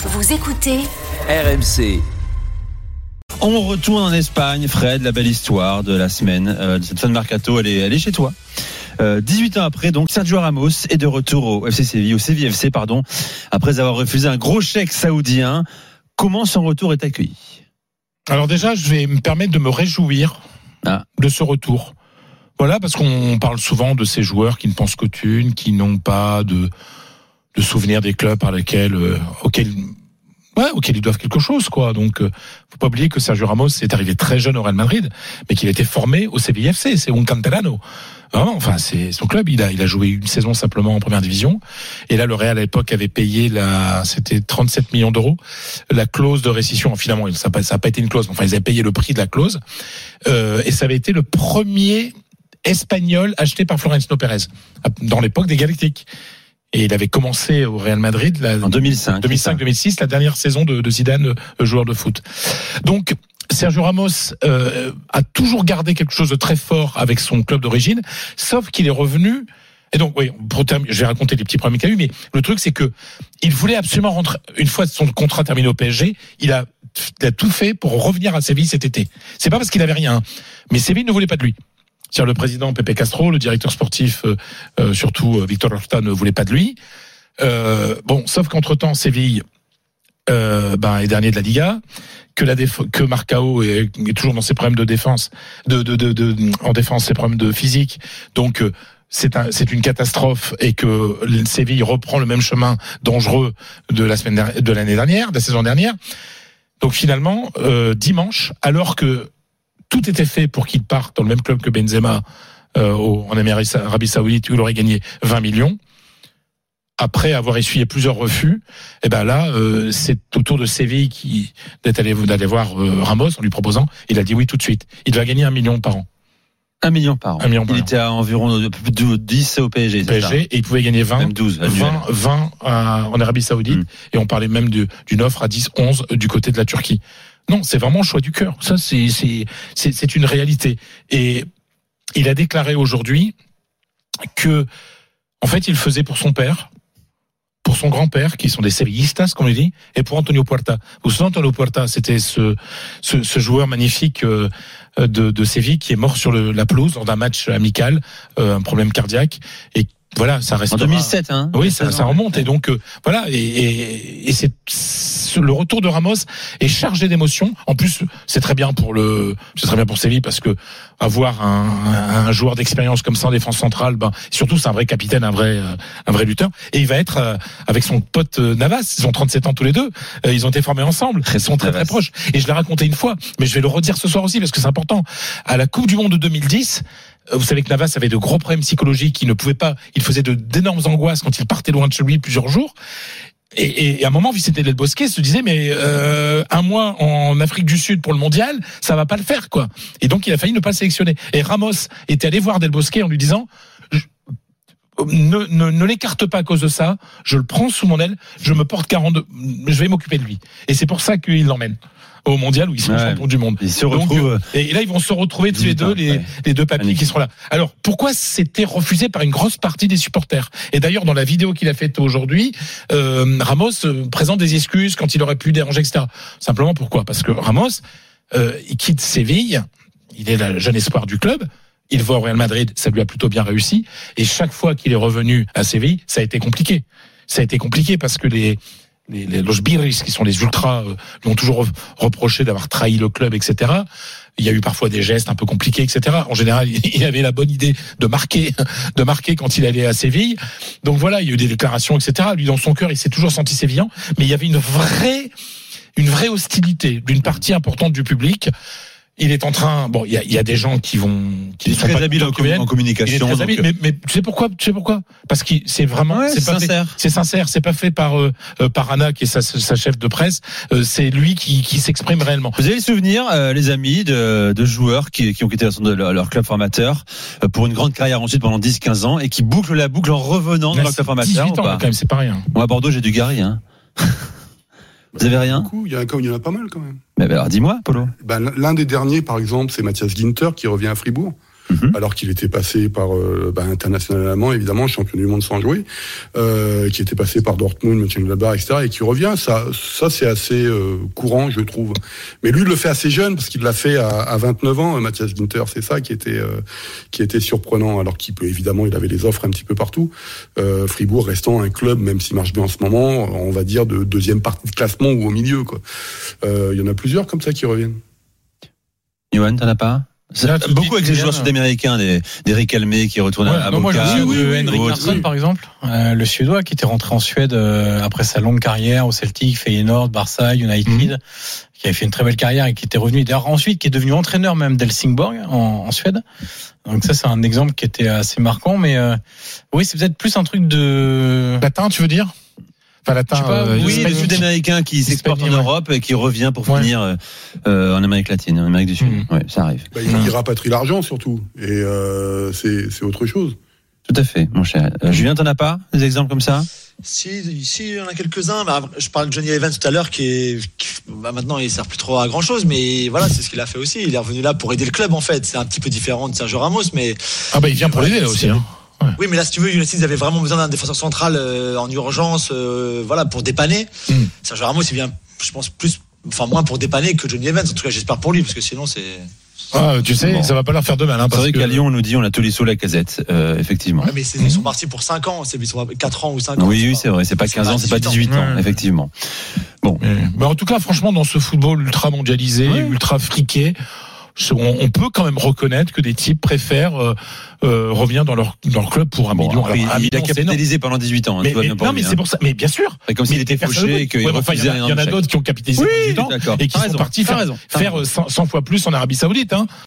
Vous écoutez RMC. On retourne en Espagne, Fred, la belle histoire de la semaine. Euh, de cette fin de mercato, elle est, elle est chez toi. Euh, 18 ans après, donc Sergio Ramos est de retour au FC Séville, au CVFC, pardon, après avoir refusé un gros chèque saoudien. Comment son retour est accueilli? Alors déjà, je vais me permettre de me réjouir Ah. de ce retour. Voilà, parce qu'on parle souvent de ces joueurs qui ne pensent qu'aux thunes, qui n'ont pas de, de souvenirs des clubs par lesquels, euh, auxquels, ouais, auxquels ils doivent quelque chose, quoi. Donc, euh, faut pas oublier que Sergio Ramos est arrivé très jeune au Real Madrid, mais qu'il a été formé au CVFC, c'est un canterano. Enfin, c'est son club. Il a, il a joué une saison simplement en première division. Et là, le Real à l'époque avait payé la, c'était 37 millions d'euros, la clause de récession. Finalement, ça n'a pas, pas été une clause. Enfin, ils avaient payé le prix de la clause. Euh, et ça avait été le premier espagnol acheté par Florentino Pérez dans l'époque des Galactiques. Et il avait commencé au Real Madrid la, En 2005. 2005-2006, la dernière saison de, de Zidane, joueur de foot. Donc, Sergio Ramos euh, a toujours gardé quelque chose de très fort avec son club d'origine, sauf qu'il est revenu. Et donc, oui, pour terminer, je vais raconter les petits problèmes qu'il a eu, mais le truc, c'est que il voulait absolument rentrer. Une fois son contrat terminé au PSG, il a, il a tout fait pour revenir à Séville cet été. C'est pas parce qu'il avait rien, hein, mais Séville ne voulait pas de lui. C'est-à-dire le président Pepe Castro, le directeur sportif, euh, euh, surtout euh, Victor Horta, ne voulait pas de lui. Euh, bon, sauf qu'entre temps, Séville euh, ben, est dernier de la Liga, que la que Marcao est, est toujours dans ses problèmes de défense, de, de, de, de- en défense, ses problèmes de physique. Donc euh, c'est un, c'est une catastrophe et que le Séville reprend le même chemin dangereux de la semaine de l'année dernière, de la saison dernière. Donc finalement, euh, dimanche, alors que tout était fait pour qu'il parte dans le même club que Benzema euh, en Amérique- Arabie Saoudite où il aurait gagné 20 millions. Après avoir essuyé plusieurs refus, et ben là, euh, c'est au tour de Séville qui d'être allé d'aller voir euh, Ramos en lui proposant. Il a dit oui tout de suite. Il va gagner un million par an. Un million par an. Un million par il an. était à environ de- de 10 au PSG. ça? PSG et il pouvait gagner 20, Même 12. annuel. 20, 20 à- en Arabie Saoudite Mm. et on parlait même d'une offre à 10, 11 du côté de la Turquie. Non, c'est vraiment le choix du cœur. Ça, c'est une réalité. Et il a déclaré aujourd'hui que, en fait, il faisait pour son père, pour son grand-père, qui sont des sevillistas, comme on dit, et pour Antonio Puerta. Vous savez, Antonio Puerta, c'était ce, ce, ce joueur magnifique euh, de, de Séville qui est mort sur le, la pelouse lors d'un match amical, euh, un problème cardiaque, et voilà, ça reste En 2007, hein. oui, ça, ça remonte et donc euh, voilà et, et, et c'est le retour de Ramos est chargé d'émotions. En plus, c'est très bien pour le, c'est très bien pour Séville parce que avoir un, un, joueur d'expérience comme ça en défense centrale, ben surtout c'est un vrai capitaine, un vrai euh, un vrai lutteur et il va être euh, avec son pote euh, Navas. Ils ont 37 ans tous les deux. Ils ont été formés ensemble. Ils sont très très proches. Et je l'ai raconté une fois, mais je vais le redire ce soir aussi parce que c'est important. À la Coupe du Monde de 2010. euh, Vous savez que Navas avait de gros problèmes psychologiques. Il ne pouvait pas. Il faisait de d'énormes angoisses quand il partait loin de chez lui plusieurs jours. Et, et- à un moment, Vicente Del Bosque se disait mais euh, un mois en Afrique du Sud pour le mondial, ça va pas le faire quoi. Et donc il a failli ne pas le sélectionner. Et Ramos était allé voir Del Bosque en lui disant ne, ne, ne l'écarte pas à cause de ça. Je le prends sous mon aile. Je me porte 42. Je vais m'occuper de lui. Et c'est pour ça qu'il l'emmène au mondial où ils sont Ouais. champions du monde. Il se Donc, retrouve. euh, et là, ils vont se retrouver tous les 18 deux, les, deux papiers qui seront là. Alors, pourquoi c'était refusé par une grosse partie des supporters? Et d'ailleurs, dans la vidéo qu'il a faite aujourd'hui, euh, Ramos euh, présente des excuses quand il aurait pu déranger, etc. Simplement pourquoi? Parce que Ramos, euh, il quitte Séville, il est le jeune espoir du club. Il va au Real Madrid, ça lui a plutôt bien réussi. Et chaque fois qu'il est revenu à Séville, ça a été compliqué. Ça a été compliqué parce que les les, los birris, qui sont les ultras, euh, lui ont toujours re- reproché d'avoir trahi le club, etc. Il y a eu parfois des gestes un peu compliqués, etc. En général, il avait la bonne idée de marquer, de marquer quand il allait à Séville. Donc voilà, il y a eu des déclarations, etc. Lui, dans son cœur, il s'est toujours senti sévillan, mais il y avait une vraie, une vraie hostilité d'une partie importante du public. Il est en train, bon, il y a, il y a des gens qui vont, qui Il est sont très pas habile en, Il est communication. très donc, habile, mais, mais tu sais pourquoi Tu sais pourquoi? Parce que c'est vraiment, Ouais, c'est sincère. c'est sincère, c'est pas fait par euh, euh, par Anna qui est sa, sa chef de presse. Euh, c'est lui qui, qui s'exprime réellement. Vous avez le souvenir, euh, les amis, de, de joueurs qui, qui ont quitté leur, leur, leur club formateur euh, pour une grande carrière ensuite pendant 10-15 ans et qui bouclent la boucle en revenant dans leur club c'est 18 formateur ans ou pas? quand même, c'est pas rien. Moi, à Bordeaux, j'ai du Gary. Hein. Vous avez rien il y, en a, il y en a pas mal quand même. Mais alors, dis-moi, Polo. Ben, L'un des derniers, par exemple, c'est Mathias Ginter qui revient à Fribourg. Mhm. alors qu'il était passé par euh, bah, international allemand, évidemment, champion du monde sans jouer, euh, qui était passé par Dortmund, Mönchengladbach, etc., et qui revient. Ça, ça c'est assez euh, courant, je trouve. Mais lui, il le fait assez jeune parce qu'il l'a fait à, à 29 ans. Mathias Ginter, c'est ça qui était euh, qui était surprenant, alors qu'il peut évidemment, il avait les offres un petit peu partout. Euh, Fribourg restant un club, même s'il marche bien en ce moment, on va dire de deuxième partie de classement ou au milieu. Quoi. Euh, Il y en a plusieurs comme ça qui reviennent. Johan, t'en as pas Beaucoup avec les joueurs sud-américains, des, des Rick Almé qui retournent Ouais, à non, moi, je Boca, me souviens ou- de Henrik. Larsson, par exemple, euh, le Suédois qui était rentré en Suède euh, après sa longue carrière au Celtic, Feyenoord, Barça, United, Mhm. qui avait fait une très belle carrière et qui était revenu d'ailleurs ensuite, qui est devenu entraîneur même d'Helsingborg en, en Suède. Donc ça, c'est un exemple qui était assez marquant. Mais euh, oui, c'est peut-être plus un truc de. Latin, tu veux dire? Enfin, latin. Je sais pas, euh, Oui, les hispanique. Sud-Américains qui s'exportent en. Europe et qui revient pour Ouais. finir euh, en Amérique latine, en Amérique du Sud. Mhm. Ouais, ça arrive. Bah, il, il rapatrie l'argent surtout, et euh, c'est autre chose. Tout à fait, mon cher. Euh, Julien, t'en as pas des exemples comme ça? Si, ici, il y en a quelques-uns. Bah, je parlais de Johnny Evans tout à l'heure, qui est, qui- bah, maintenant, il sert plus trop à grand chose, mais voilà, c'est ce qu'il a fait aussi. Il est revenu là pour aider le club, en fait. C'est un petit peu différent de Sergio Ramos, mais Ah bah il vient pour l'aider là aussi. Hein. Oui, mais là, si tu veux, United avait vraiment besoin d'un défenseur central euh, en urgence, euh, voilà, pour dépanner. Mm. Sergio Ramos, il vient, je pense, plus, enfin, moins pour dépanner que Johnny Evans. En tout cas, j'espère pour lui, parce que sinon, c'est. Ah, tu sais, Bon. ça va pas leur faire de mal. Hein, C'est vrai qu'à Lyon, on nous dit on a Tolisso la casette, euh, effectivement. Ouais, mais ils sont partis pour 5 ans, c'est, ils sont à 4 ans ou 5 ans. Oui, oui, c'est vrai. C'est pas ils sont 15 ans, c'est pas 18 ans, Ouais. effectivement. Bon. Mais, mais en tout cas, franchement, dans ce football ultra mondialisé, ultra friqué, on, peut quand même reconnaître que des types préfèrent euh, euh, revenir dans leur dans leur club pour un Bon, million. Alors, un il, il million, a capitalisé pendant 18 ans. hein, Mais, mais- non, mais hein. c'est pour ça. Mais bien sûr. Comme s'il était fauché ne et veut. qu'il Ouais, mais enfin, il y en a- d'autres qui ont capitalisé Oui, pendant 18 ans et qui sont raison. partis faire, raison. Faire 100, 100 fois plus en Arabie Saoudite. Hein.